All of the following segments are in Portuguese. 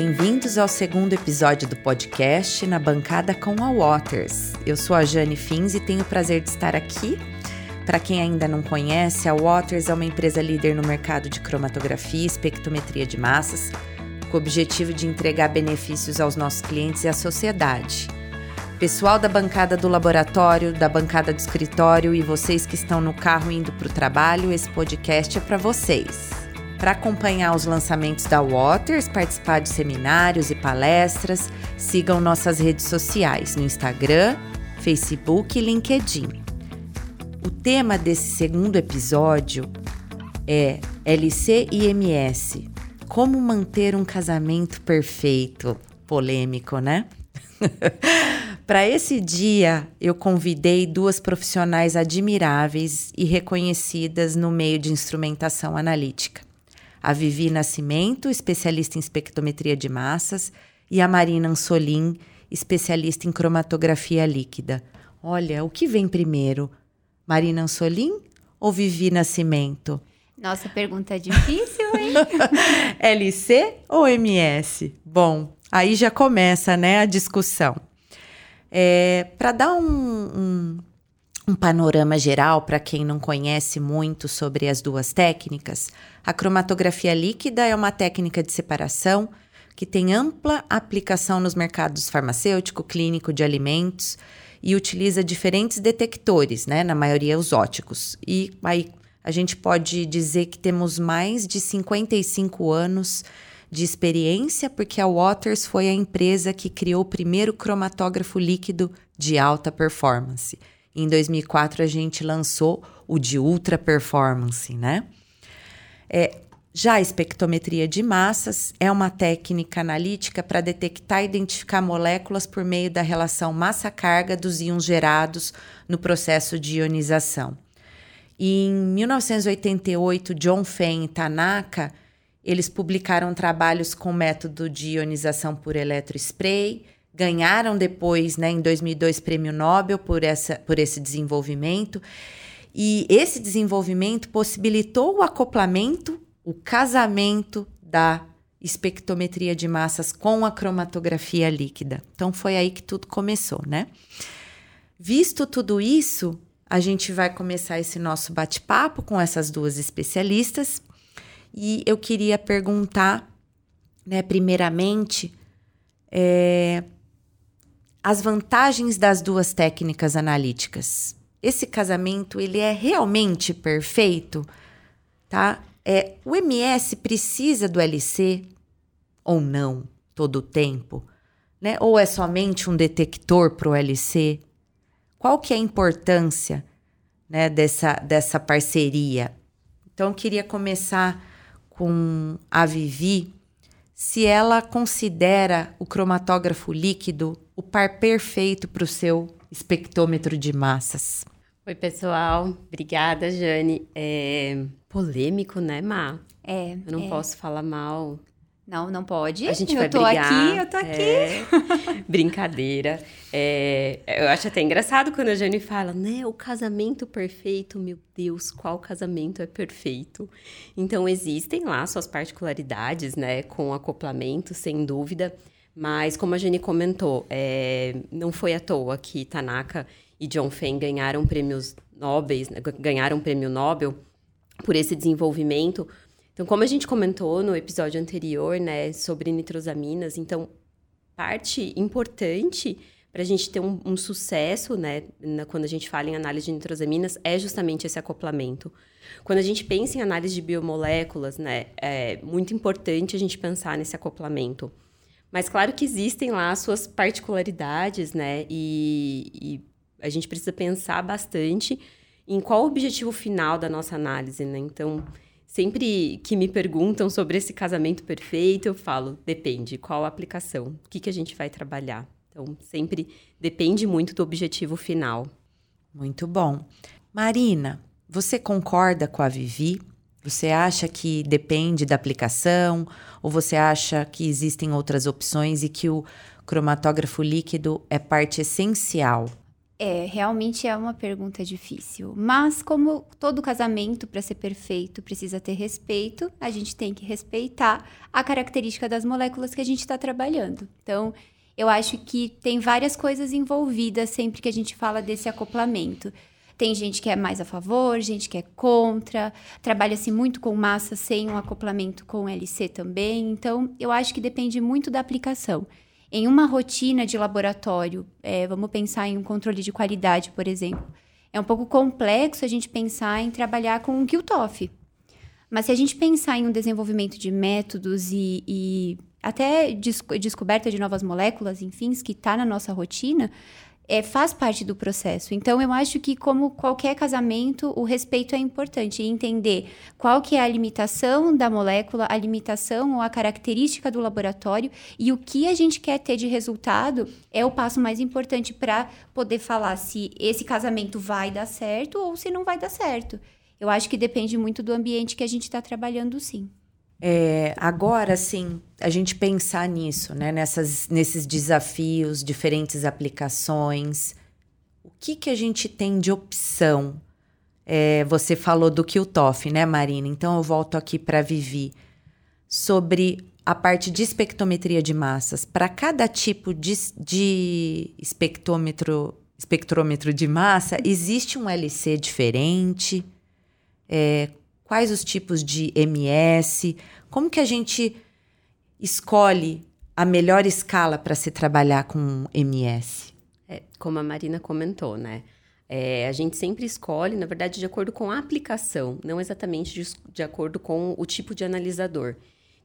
Bem-vindos ao segundo episódio do podcast Na Bancada com a Waters. Eu sou a Jane Fins e tenho o prazer de estar aqui. Para quem ainda não conhece, a Waters é uma empresa líder no mercado de cromatografia e espectrometria de massas, com o objetivo de entregar benefícios aos nossos clientes e à sociedade. Pessoal da bancada do laboratório, da bancada do escritório e vocês que estão no carro indo para o trabalho, esse podcast é para vocês. Para acompanhar os lançamentos da Waters, participar de seminários e palestras, sigam nossas redes sociais no Instagram, Facebook e LinkedIn. O tema desse segundo episódio é LC e MS. Como manter um casamento perfeito? Polêmico, né? Para esse dia, eu convidei duas profissionais admiráveis e reconhecidas no meio de instrumentação analítica a Vivi Nascimento, especialista em espectrometria de massas, e a Marina Ansolim, especialista em cromatografia líquida. Olha, o que vem primeiro? Marina Ansolim ou Vivi Nascimento? Nossa, pergunta é difícil, hein? LC ou MS? Bom, aí já começa né, a discussão. É, Para dar um, um, um panorama geral para quem não conhece muito sobre as duas técnicas, a cromatografia líquida é uma técnica de separação que tem ampla aplicação nos mercados farmacêutico, clínico de alimentos e utiliza diferentes detectores, né, na maioria os óticos. E aí a gente pode dizer que temos mais de 55 anos de experiência, porque a Waters foi a empresa que criou o primeiro cromatógrafo líquido de alta performance. Em 2004 a gente lançou o de ultra performance, né? É, já a espectrometria de massas é uma técnica analítica para detectar e identificar moléculas por meio da relação massa-carga dos íons gerados no processo de ionização. E em 1988, John Feng e Tanaka eles publicaram trabalhos com método de ionização por eletrospray ganharam depois, né, em 2002, prêmio Nobel por, essa, por esse desenvolvimento. E esse desenvolvimento possibilitou o acoplamento, o casamento da espectrometria de massas com a cromatografia líquida. Então foi aí que tudo começou, né? Visto tudo isso, a gente vai começar esse nosso bate-papo com essas duas especialistas e eu queria perguntar, né, primeiramente, é, as vantagens das duas técnicas analíticas. Esse casamento ele é realmente perfeito, tá? É, o MS precisa do LC ou não todo o tempo, né? Ou é somente um detector para o LC? Qual que é a importância, né, dessa dessa parceria? Então eu queria começar com a Vivi, se ela considera o cromatógrafo líquido o par perfeito para o seu espectrômetro de massas. Oi, pessoal. Obrigada, Jane. É polêmico, né, Má? É. Eu não é. posso falar mal. Não, não pode. A gente eu vai tô brigar. aqui, eu tô aqui. É, brincadeira. É, eu acho até engraçado quando a Jane fala, né? O casamento perfeito, meu Deus, qual casamento é perfeito? Então, existem lá suas particularidades, né? Com acoplamento, sem dúvida. Mas, como a Jenny comentou, é, não foi à toa que Tanaka e John Feng ganharam prêmios Nobel, né, ganharam prêmio Nobel por esse desenvolvimento. Então, como a gente comentou no episódio anterior, né, sobre nitrosaminas, então, parte importante para a gente ter um, um sucesso, né, na, quando a gente fala em análise de nitrosaminas, é justamente esse acoplamento. Quando a gente pensa em análise de biomoléculas, né, é muito importante a gente pensar nesse acoplamento. Mas claro que existem lá as suas particularidades, né? E, e, a gente precisa pensar bastante em qual o objetivo final da nossa análise, né? Então, sempre que me perguntam sobre esse casamento perfeito, eu falo, depende, qual a aplicação, o que, que a gente vai trabalhar. Então, sempre depende muito do objetivo final. Muito bom. Marina, você concorda com a Vivi? Você acha que depende da aplicação ou você acha que existem outras opções e que o cromatógrafo líquido é parte essencial? É, realmente é uma pergunta difícil. Mas, como todo casamento, para ser perfeito, precisa ter respeito, a gente tem que respeitar a característica das moléculas que a gente está trabalhando. Então, eu acho que tem várias coisas envolvidas sempre que a gente fala desse acoplamento. Tem gente que é mais a favor, gente que é contra, trabalha-se muito com massa sem um acoplamento com LC também. Então, eu acho que depende muito da aplicação. Em uma rotina de laboratório, é, vamos pensar em um controle de qualidade, por exemplo, é um pouco complexo a gente pensar em trabalhar com um QTOF. Mas se a gente pensar em um desenvolvimento de métodos e, e até descoberta de novas moléculas, enfim, que está na nossa rotina, é, faz parte do processo. Então, eu acho que, como qualquer casamento, o respeito é importante. Entender qual que é a limitação da molécula, a limitação ou a característica do laboratório e o que a gente quer ter de resultado é o passo mais importante para poder falar se esse casamento vai dar certo ou se não vai dar certo. Eu acho que depende muito do ambiente que a gente está trabalhando, sim. É, agora, sim, a gente pensar nisso, né? Nessas, nesses desafios, diferentes aplicações. O que, que a gente tem de opção? É, você falou do QTOF, né, Marina? Então eu volto aqui para Vivi. Sobre a parte de espectrometria de massas. Para cada tipo de, de espectrômetro, espectrômetro de massa, existe um LC diferente? É, quais os tipos de MS, como que a gente escolhe a melhor escala para se trabalhar com MS? É, como a Marina comentou, né? É, a gente sempre escolhe, na verdade, de acordo com a aplicação, não exatamente de, de acordo com o tipo de analisador.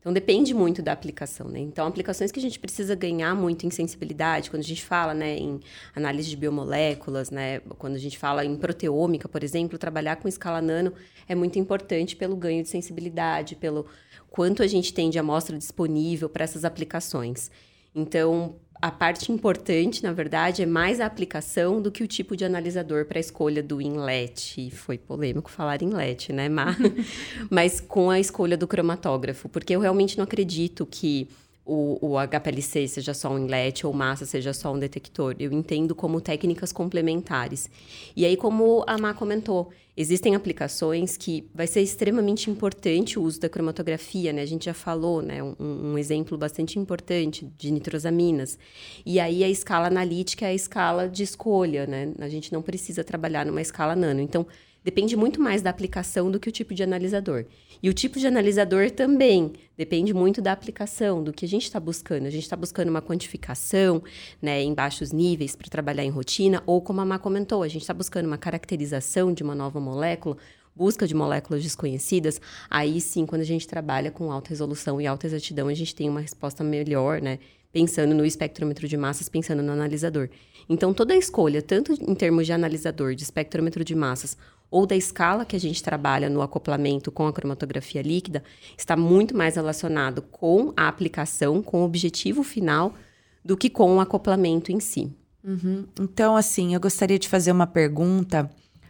Então depende muito da aplicação, né? Então aplicações que a gente precisa ganhar muito em sensibilidade, quando a gente fala, né, em análise de biomoléculas, né, quando a gente fala em proteômica, por exemplo, trabalhar com escala nano é muito importante pelo ganho de sensibilidade, pelo quanto a gente tem de amostra disponível para essas aplicações. Então, a parte importante, na verdade, é mais a aplicação do que o tipo de analisador para a escolha do inlet. Foi polêmico falar inlet, né, Mar? Mas com a escolha do cromatógrafo, porque eu realmente não acredito que o, o HPLC seja só um inlet ou massa seja só um detector. Eu entendo como técnicas complementares. E aí, como a Má comentou, existem aplicações que vai ser extremamente importante o uso da cromatografia, né? A gente já falou, né? Um, um exemplo bastante importante de nitrosaminas. E aí, a escala analítica é a escala de escolha, né? A gente não precisa trabalhar numa escala nano. Então, depende muito mais da aplicação do que o tipo de analisador. E o tipo de analisador também depende muito da aplicação, do que a gente está buscando. A gente está buscando uma quantificação né, em baixos níveis para trabalhar em rotina, ou como a Má comentou, a gente está buscando uma caracterização de uma nova molécula, busca de moléculas desconhecidas, aí sim, quando a gente trabalha com alta resolução e alta exatidão, a gente tem uma resposta melhor, né? Pensando no espectrômetro de massas, pensando no analisador. Então, toda a escolha, tanto em termos de analisador, de espectrômetro de massas, ou da escala que a gente trabalha no acoplamento com a cromatografia líquida está muito mais relacionado com a aplicação, com o objetivo final, do que com o acoplamento em si. Uhum. Então, assim, eu gostaria de fazer uma pergunta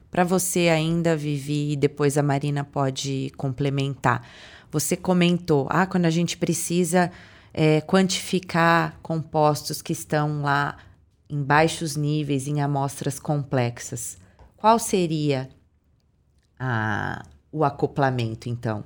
para você ainda, Vivi, e depois a Marina pode complementar. Você comentou, ah, quando a gente precisa é, quantificar compostos que estão lá em baixos níveis, em amostras complexas, qual seria a, o acoplamento, então?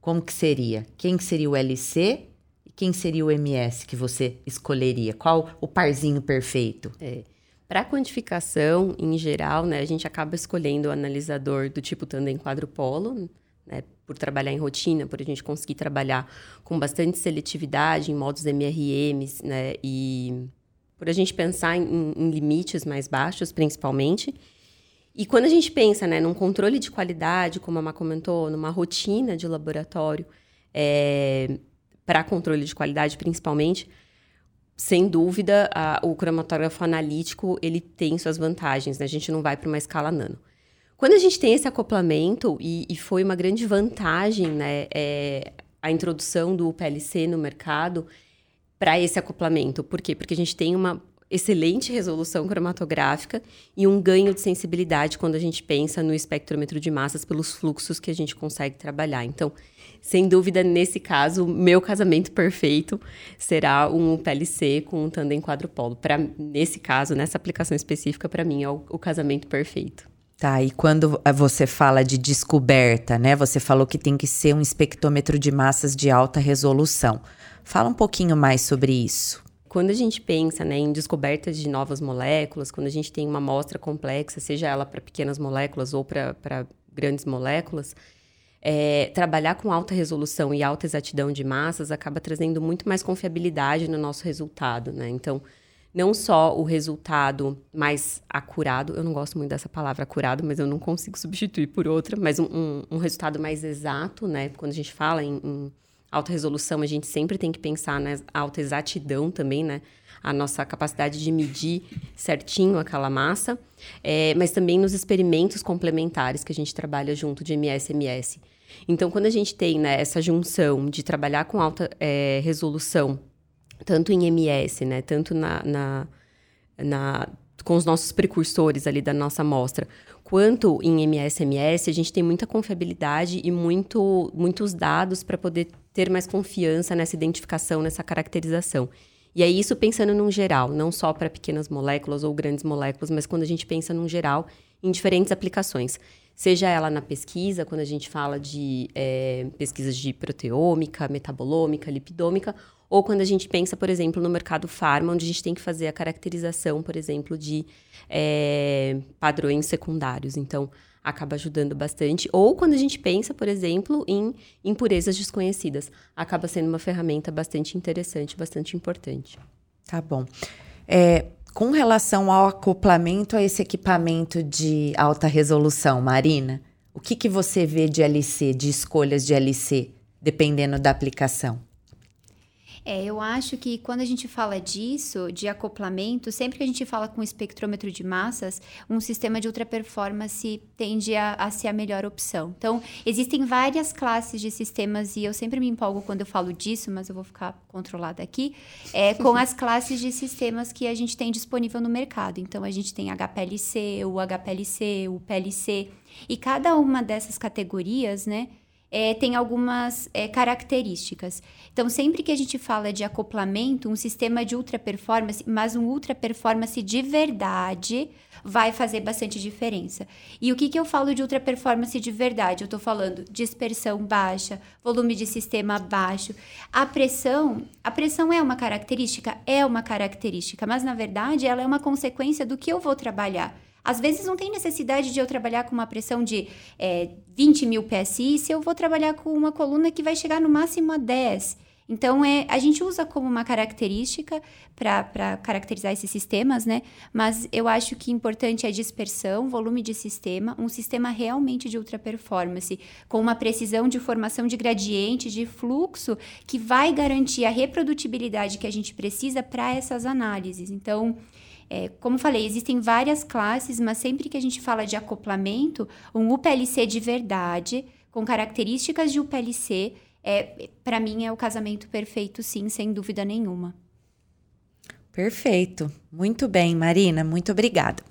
Como que seria? Quem que seria o LC e quem seria o MS que você escolheria? Qual o parzinho perfeito? É. Para quantificação, em geral, né, a gente acaba escolhendo o analisador do tipo tandem quadrupolo, né, por trabalhar em rotina, por a gente conseguir trabalhar com bastante seletividade em modos MRMs, né, e por a gente pensar em, em limites mais baixos, principalmente. E quando a gente pensa né, num controle de qualidade, como a Má comentou, numa rotina de laboratório, é, para controle de qualidade principalmente, sem dúvida, a, o cromatógrafo analítico ele tem suas vantagens, né? A gente não vai para uma escala nano. Quando a gente tem esse acoplamento, e, e foi uma grande vantagem né, é, a introdução do PLC no mercado para esse acoplamento. Por quê? Porque a gente tem uma excelente resolução cromatográfica e um ganho de sensibilidade quando a gente pensa no espectrômetro de massas pelos fluxos que a gente consegue trabalhar. Então, sem dúvida, nesse caso, meu casamento perfeito será um PLC com um tandem quadrupolo. Para nesse caso, nessa aplicação específica, para mim é o, o casamento perfeito. Tá, e quando você fala de descoberta, né? Você falou que tem que ser um espectrômetro de massas de alta resolução. Fala um pouquinho mais sobre isso. Quando a gente pensa né, em descobertas de novas moléculas, quando a gente tem uma amostra complexa, seja ela para pequenas moléculas ou para grandes moléculas, é, trabalhar com alta resolução e alta exatidão de massas acaba trazendo muito mais confiabilidade no nosso resultado, né? Então, não só o resultado mais acurado, eu não gosto muito dessa palavra acurado, mas eu não consigo substituir por outra, mas um, um, um resultado mais exato, né? Quando a gente fala em, em alta resolução, a gente sempre tem que pensar na alta exatidão também, né? A nossa capacidade de medir certinho aquela massa, é, mas também nos experimentos complementares que a gente trabalha junto de MS-MS. Então, quando a gente tem né, essa junção de trabalhar com alta é, resolução, tanto em MS, né, tanto na, na, na, com os nossos precursores ali da nossa amostra, quanto em MS-MS, a gente tem muita confiabilidade e muito, muitos dados para poder ter mais confiança nessa identificação, nessa caracterização. E aí, isso pensando num geral, não só para pequenas moléculas ou grandes moléculas, mas quando a gente pensa num geral em diferentes aplicações. Seja ela na pesquisa, quando a gente fala de é, pesquisas de proteômica, metabolômica, lipidômica, ou quando a gente pensa, por exemplo, no mercado farma, onde a gente tem que fazer a caracterização, por exemplo, de é, padrões secundários. Então, acaba ajudando bastante. Ou quando a gente pensa, por exemplo, em impurezas desconhecidas. Acaba sendo uma ferramenta bastante interessante, bastante importante. Tá bom. É, com relação ao acoplamento a esse equipamento de alta resolução, Marina, o que, que você vê de LC, de escolhas de LC, dependendo da aplicação? É, eu acho que quando a gente fala disso, de acoplamento, sempre que a gente fala com espectrômetro de massas, um sistema de ultra performance tende a, a, ser a melhor opção. Então, existem várias classes de sistemas e eu sempre me empolgo quando eu falo disso, mas eu vou ficar controlada aqui, é, com as classes de sistemas que a gente tem disponível no mercado. Então, a gente tem HPLC, o HPLC, o PLC, e cada uma dessas categorias, né? É, tem algumas é, características. Então, sempre que a gente fala de acoplamento, um sistema de ultra performance, mas um ultra performance de verdade, vai fazer bastante diferença. E o que, que eu falo de ultra performance de verdade? Eu estou falando dispersão baixa, volume de sistema baixo. A pressão, a pressão é uma característica? É uma característica, mas na verdade ela é uma consequência do que eu vou trabalhar. Às vezes não tem necessidade de eu trabalhar com uma pressão de é, 20 mil PSI se eu vou trabalhar com uma coluna que vai chegar no máximo a 10. Então, é, a gente usa como uma característica para caracterizar esses sistemas, né? Mas eu acho que importante é dispersão, volume de sistema, um sistema realmente de ultra performance, com uma precisão de formação de gradiente, de fluxo, que vai garantir a reprodutibilidade que a gente precisa para essas análises. Então, é, como falei, existem várias classes, mas sempre que a gente fala de acoplamento, um UPLC de verdade, com características de UPLC, é, para mim é o casamento perfeito, sim, sem dúvida nenhuma. Perfeito. Muito bem, Marina, muito obrigada.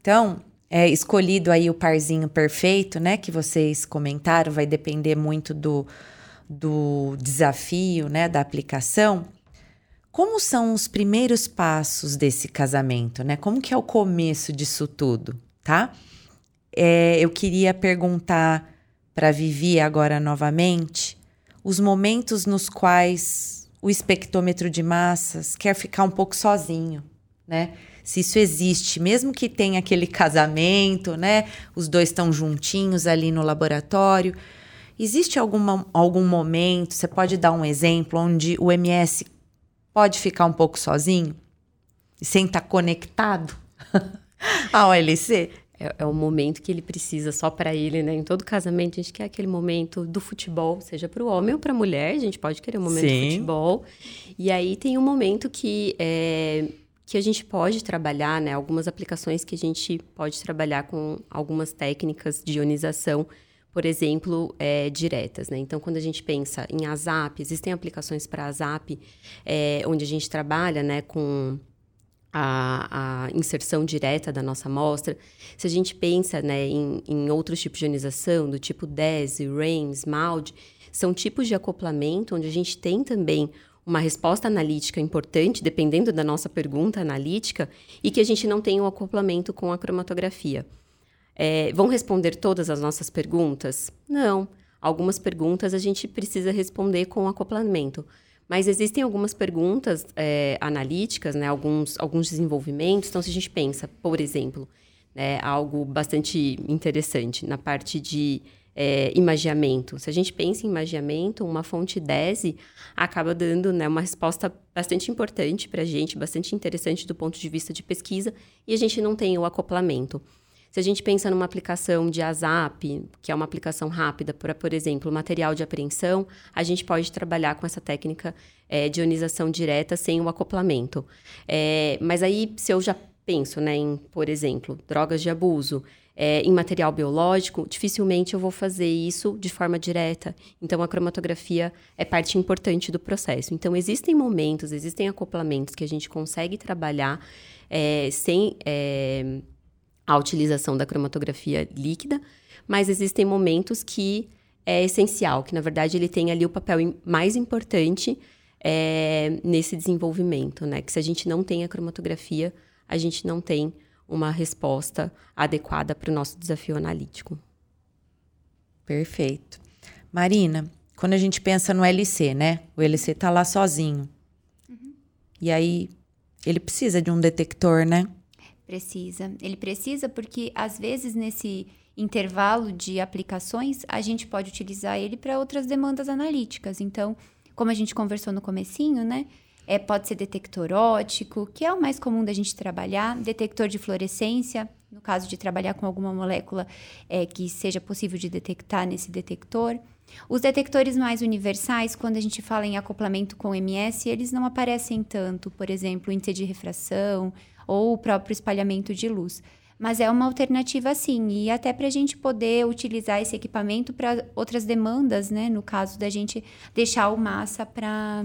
Então, é escolhido aí o parzinho perfeito, né, que vocês comentaram, vai depender muito do, do desafio, né, da aplicação. Como são os primeiros passos desse casamento, né? Como que é o começo disso tudo, tá? É, eu queria perguntar para Vivi agora novamente os momentos nos quais o espectrômetro de massas quer ficar um pouco sozinho, né? Se isso existe, mesmo que tenha aquele casamento, né? Os dois estão juntinhos ali no laboratório. Existe alguma, algum momento, você pode dar um exemplo, onde o MS pode ficar um pouco sozinho, sem estar tá conectado ao LC. É, é o momento que ele precisa só para ele, né? Em todo casamento, a gente quer aquele momento do futebol, seja para o homem ou para a mulher, a gente pode querer um momento Sim. de futebol. E aí tem um momento que é, que a gente pode trabalhar, né? Algumas aplicações que a gente pode trabalhar com algumas técnicas de ionização por exemplo, é, diretas. Né? Então, quando a gente pensa em ASAP, existem aplicações para ASAP, é, onde a gente trabalha né, com a, a, inserção direta da nossa amostra. Se a gente pensa né, em, em outros tipos de ionização, do tipo DESI, RAINS, MALD, são tipos de acoplamento onde a gente tem também uma resposta analítica importante, dependendo da nossa pergunta analítica, e que a gente não tem um acoplamento com a cromatografia. É, vão responder todas as nossas perguntas? Não. Algumas perguntas a gente precisa responder com acoplamento. Mas existem algumas perguntas é, analíticas, né, alguns, alguns desenvolvimentos. Então, se a gente pensa, por exemplo, né, algo bastante interessante na parte de é, imagiamento. Se a gente pensa em imagiamento, uma fonte DESE acaba dando né, uma resposta bastante importante para a gente, bastante interessante do ponto de vista de pesquisa, e a gente não tem o acoplamento. Se a gente pensa numa aplicação de ASAP, que é uma aplicação rápida para, por exemplo, material de apreensão, a gente pode trabalhar com essa técnica é, de ionização direta sem o acoplamento. É, mas aí, se eu já penso né, em, por exemplo, drogas de abuso, é, em material biológico, dificilmente eu vou fazer isso de forma direta. Então, a cromatografia é parte importante do processo. Então, existem momentos, existem acoplamentos que a gente consegue trabalhar é, sem é, a utilização da cromatografia líquida, mas existem momentos que é essencial, que na verdade ele tem ali o papel mais importante é, nesse desenvolvimento, né? Que se a gente não tem a cromatografia, a gente não tem uma resposta adequada para o nosso desafio analítico. Perfeito. Marina, quando a gente pensa no LC, né? O LC está lá sozinho. Uhum. E aí ele precisa de um detector, né? Precisa. Ele precisa porque, às vezes, nesse intervalo de aplicações, a gente pode utilizar ele para outras demandas analíticas. Então, como a gente conversou no comecinho, né? É, pode ser detector ótico, que é o mais comum da gente trabalhar, detector de fluorescência, no caso de trabalhar com alguma molécula é, que seja possível de detectar nesse detector. Os detectores mais universais, quando a gente fala em acoplamento com MS, eles não aparecem tanto, por exemplo, índice de refração, ou o próprio espalhamento de luz. Mas é uma alternativa sim, e até para a gente poder utilizar esse equipamento para outras demandas, né? No caso da gente deixar o massa para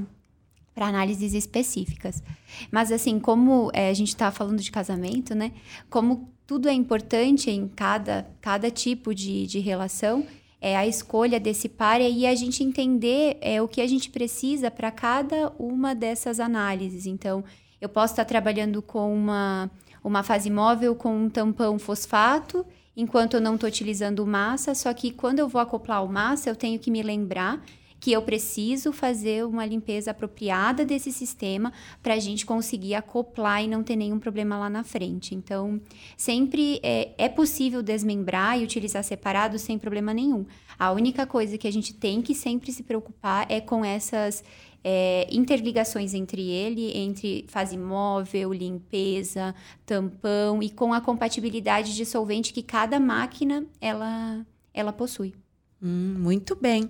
para análises específicas. Mas assim, como é, a gente está falando de casamento, né? Como tudo é importante em cada, cada tipo de, de relação, é a escolha desse par e a gente entender é, o que a gente precisa para cada uma dessas análises. Então, eu posso estar trabalhando com uma, uma fase móvel com um tampão fosfato, enquanto eu não estou utilizando massa, só que quando eu vou acoplar o massa, eu tenho que me lembrar que eu preciso fazer uma limpeza apropriada desse sistema para a gente conseguir acoplar e não ter nenhum problema lá na frente. Então, sempre é, é possível desmembrar e utilizar separado sem problema nenhum. A única coisa que a gente tem que sempre se preocupar é com essas é, interligações entre ele, entre fase móvel, limpeza, tampão e com a compatibilidade de solvente que cada máquina ela, ela possui. Hum, muito bem.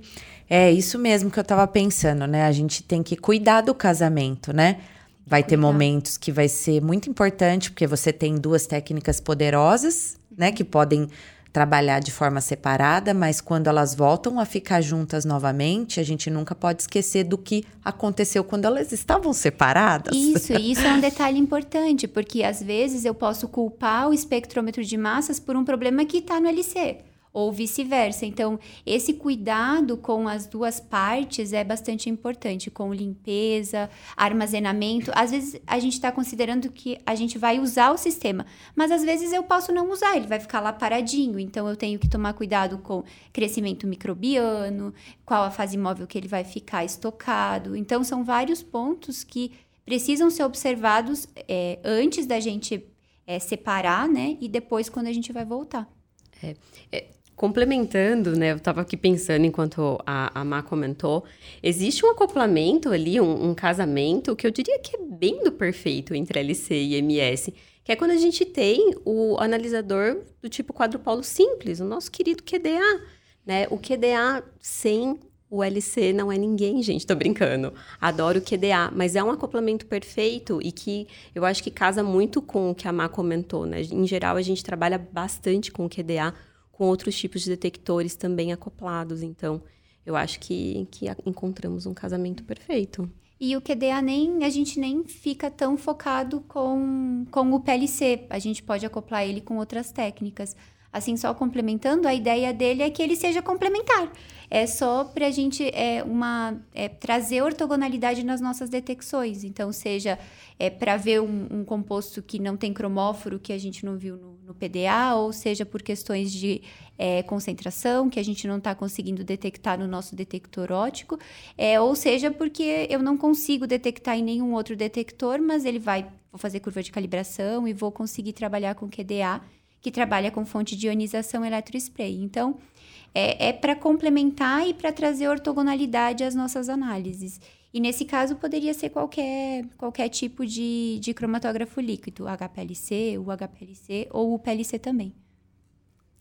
É isso mesmo que eu estava pensando, né? A gente tem que cuidar do casamento, né? Vai ter momentos que vai ser muito importante, porque você tem duas técnicas poderosas, né? Que podem trabalhar de forma separada, mas quando elas voltam a ficar juntas novamente, a gente nunca pode esquecer do que aconteceu quando elas estavam separadas. Isso, isso é um detalhe importante, porque às vezes eu posso culpar o espectrômetro de massas por um problema que está no LC ou vice-versa. Então, esse cuidado com as duas partes é bastante importante, com limpeza, armazenamento. Às vezes a gente está considerando que a gente vai usar o sistema, mas às vezes eu posso não usar, ele vai ficar lá paradinho. Então, eu tenho que tomar cuidado com crescimento microbiano, qual a fase móvel que ele vai ficar estocado. Então, são vários pontos que precisam ser observados é, antes da gente é, separar, né? E depois quando a gente vai voltar. É, é, complementando, né? Eu estava aqui pensando enquanto a, a Má comentou, existe um acoplamento ali, um, um, casamento que eu diria que é bem do perfeito entre LC e MS, que é quando a gente tem o analisador do tipo quadrupolo simples, o nosso querido QDA, né? O QDA sem o LC não é ninguém, gente, tô brincando. Adoro o QDA, mas é um acoplamento perfeito e que eu acho que casa muito com o que a Má comentou, né? Em geral, a gente trabalha bastante com o QDA com outros tipos de detectores também acoplados. Então, eu acho que, que encontramos um casamento perfeito. E o QDA nem a gente nem fica tão focado com, com o PLC. A gente pode acoplar ele com outras técnicas. Assim, só complementando, a ideia dele é que ele seja complementar. É só para a gente é, uma, é, trazer ortogonalidade nas nossas detecções. Então, seja é, para ver um, um, composto que não tem cromóforo, que a gente não viu no, no PDA, ou seja por questões de é, concentração, que a gente não está conseguindo detectar no nosso detector óptico, é, ou seja porque eu não consigo detectar em nenhum outro detector, mas ele vai, vou fazer curva de calibração e vou conseguir trabalhar com QDA que trabalha com fonte de ionização eletrospray. Então, é, é para complementar e para trazer ortogonalidade às nossas análises. E nesse caso, poderia ser qualquer, qualquer tipo de, de cromatógrafo líquido, HPLC, o HPLC ou o PLC também.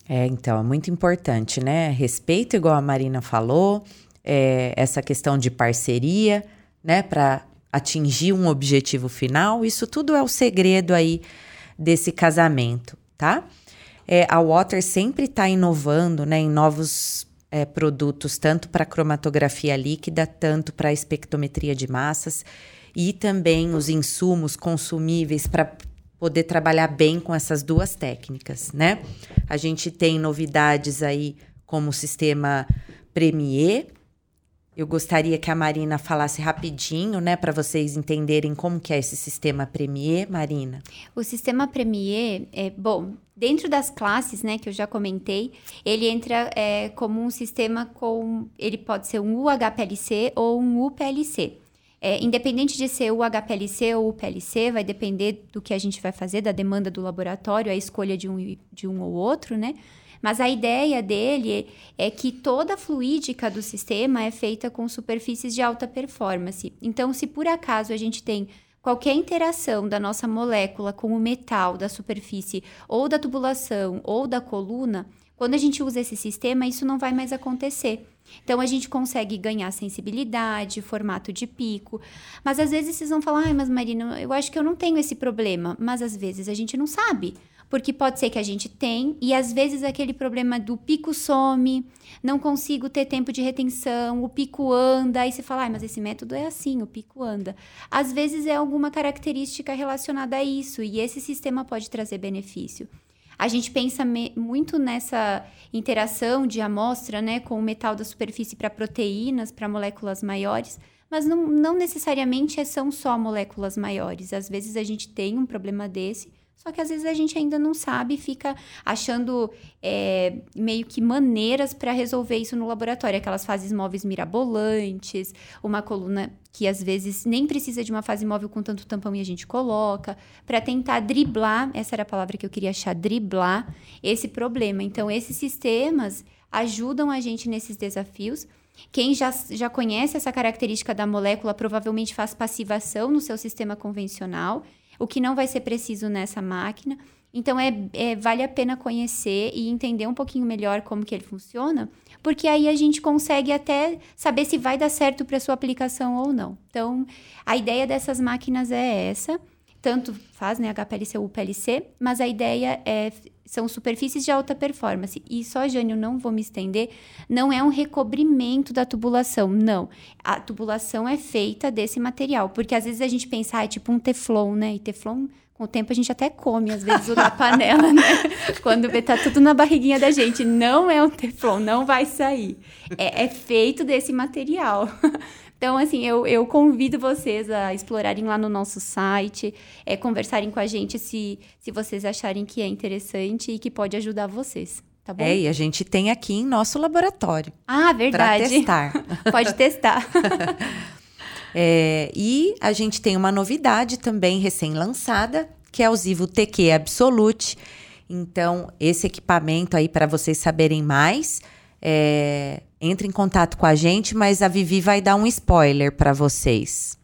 É, então, é muito importante, né? Respeito, igual a Marina falou, é, essa questão de parceria, né, para atingir um objetivo final. Isso tudo é o segredo aí desse casamento tá? É, a Water sempre está inovando né, em novos é, produtos, tanto para cromatografia líquida, tanto para espectrometria de massas e também os insumos consumíveis para poder trabalhar bem com essas duas técnicas, né? A gente tem novidades aí como o sistema Premier, eu gostaria que a Marina falasse rapidinho, né, para vocês entenderem como que é esse sistema Premier, Marina. O sistema Premier é bom. Dentro das classes, né, que eu já comentei, ele entra é, como um sistema com, ele pode ser um UHPLC ou um UPLC. É, independente de ser o HPLC ou o PLC, vai depender do que a gente vai fazer, da demanda do laboratório, a escolha de um, de um ou outro, né? Mas a ideia dele é que toda a fluídica do sistema é feita com superfícies de alta performance. Então, se por acaso a gente tem qualquer interação da nossa molécula com o metal da superfície, ou da tubulação, ou da coluna, quando a gente usa esse sistema, isso não vai mais acontecer. Então a gente consegue ganhar sensibilidade, formato de pico. Mas às vezes vocês vão falar, ai, mas Marina, eu acho que eu não tenho esse problema. Mas às vezes a gente não sabe porque pode ser que a gente tem e às vezes aquele problema do pico some, não consigo ter tempo de retenção, o pico anda, aí você fala, ah, mas esse método é assim, o pico anda. Às vezes é alguma característica relacionada a isso e esse sistema pode trazer benefício. A gente pensa muito nessa interação de amostra né, com o metal da superfície para proteínas, para moléculas maiores, mas não, não necessariamente são só moléculas maiores. Às vezes a gente tem um problema desse só que às vezes a gente ainda não sabe fica achando é, meio que maneiras para resolver isso no laboratório. Aquelas fases móveis mirabolantes, uma coluna que às vezes nem precisa de uma fase móvel com tanto tampão e a gente coloca, para tentar driblar essa era a palavra que eu queria achar driblar esse problema. Então, esses sistemas ajudam a gente nesses desafios. Quem já, já conhece essa característica da molécula provavelmente faz passivação no seu sistema convencional o que não vai ser preciso nessa máquina. Então, é, é, vale a pena conhecer e entender um pouquinho melhor como que ele funciona, porque aí a gente consegue até saber se vai dar certo para sua aplicação ou não. Então, a ideia dessas máquinas é essa tanto faz, né, HPLC ou PLC, mas a ideia é são superfícies de alta performance. E só, Jânio, não vou me estender, não é um recobrimento da tubulação, não. A tubulação é feita desse material, porque às vezes a gente pensa, ah, é tipo um teflon, né? E teflon, com o tempo a gente até come, às vezes, o da panela, né? Quando vê, tá tudo na barriguinha da gente. Não é um teflon, não vai sair. É, é feito desse material. Então, assim, eu, eu convido vocês a explorarem lá no nosso site, é, conversarem com a gente se, se vocês acharem que é interessante e que pode ajudar vocês. Tá bom? É, e a gente tem aqui em nosso laboratório. Ah, verdade. Para testar. pode testar. é, e a gente tem uma novidade também recém-lançada, que é o Zivo TQ Absolute. Então, esse equipamento aí, para vocês saberem mais, é, entre em contato com a gente, mas a Vivi vai dar um spoiler para vocês.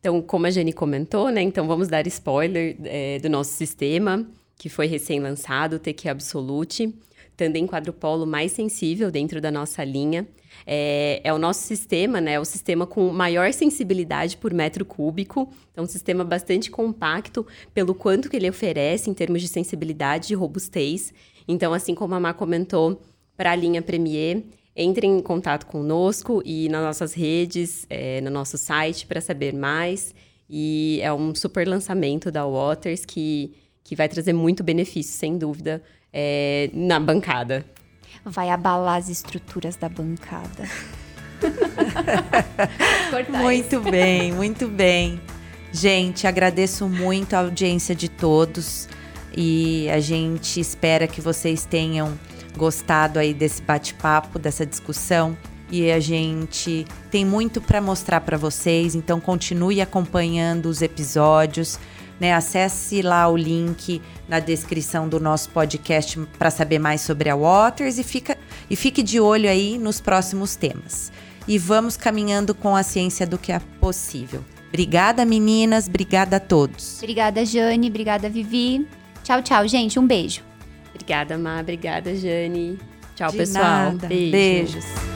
Então, como a Jenny comentou, né? Então, vamos dar spoiler é, do nosso sistema, que foi recém-lançado, o TQ Absolute, também quadrupolo mais sensível dentro da nossa linha. É, é, o nosso sistema, né? É o sistema com maior sensibilidade por metro cúbico. Então, um sistema bastante compacto pelo quanto que ele oferece em termos de sensibilidade e robustez. Então, assim como a Má comentou, para a linha Premier, entrem em contato conosco e nas nossas redes, é, no nosso site para saber mais. E é um super lançamento da Waters que, que vai trazer muito benefício, sem dúvida, é, na bancada. Vai abalar as estruturas da bancada. muito bem, muito bem. Gente, agradeço muito a audiência de todos e a gente espera que vocês tenham gostado aí desse bate-papo, dessa discussão. E a gente tem muito para mostrar para vocês, então continue acompanhando os episódios. Né, acesse lá o link na descrição do nosso podcast para saber mais sobre a Waters e, fica, e fique de olho aí nos próximos temas. E vamos caminhando com a ciência do que é possível. Obrigada, meninas. Obrigada a todos. Obrigada, Jane. Obrigada, Vivi. Tchau, tchau, gente. Um beijo. Obrigada, Má. Obrigada, Jane. Tchau, De pessoal. nada. Beijo. Beijos.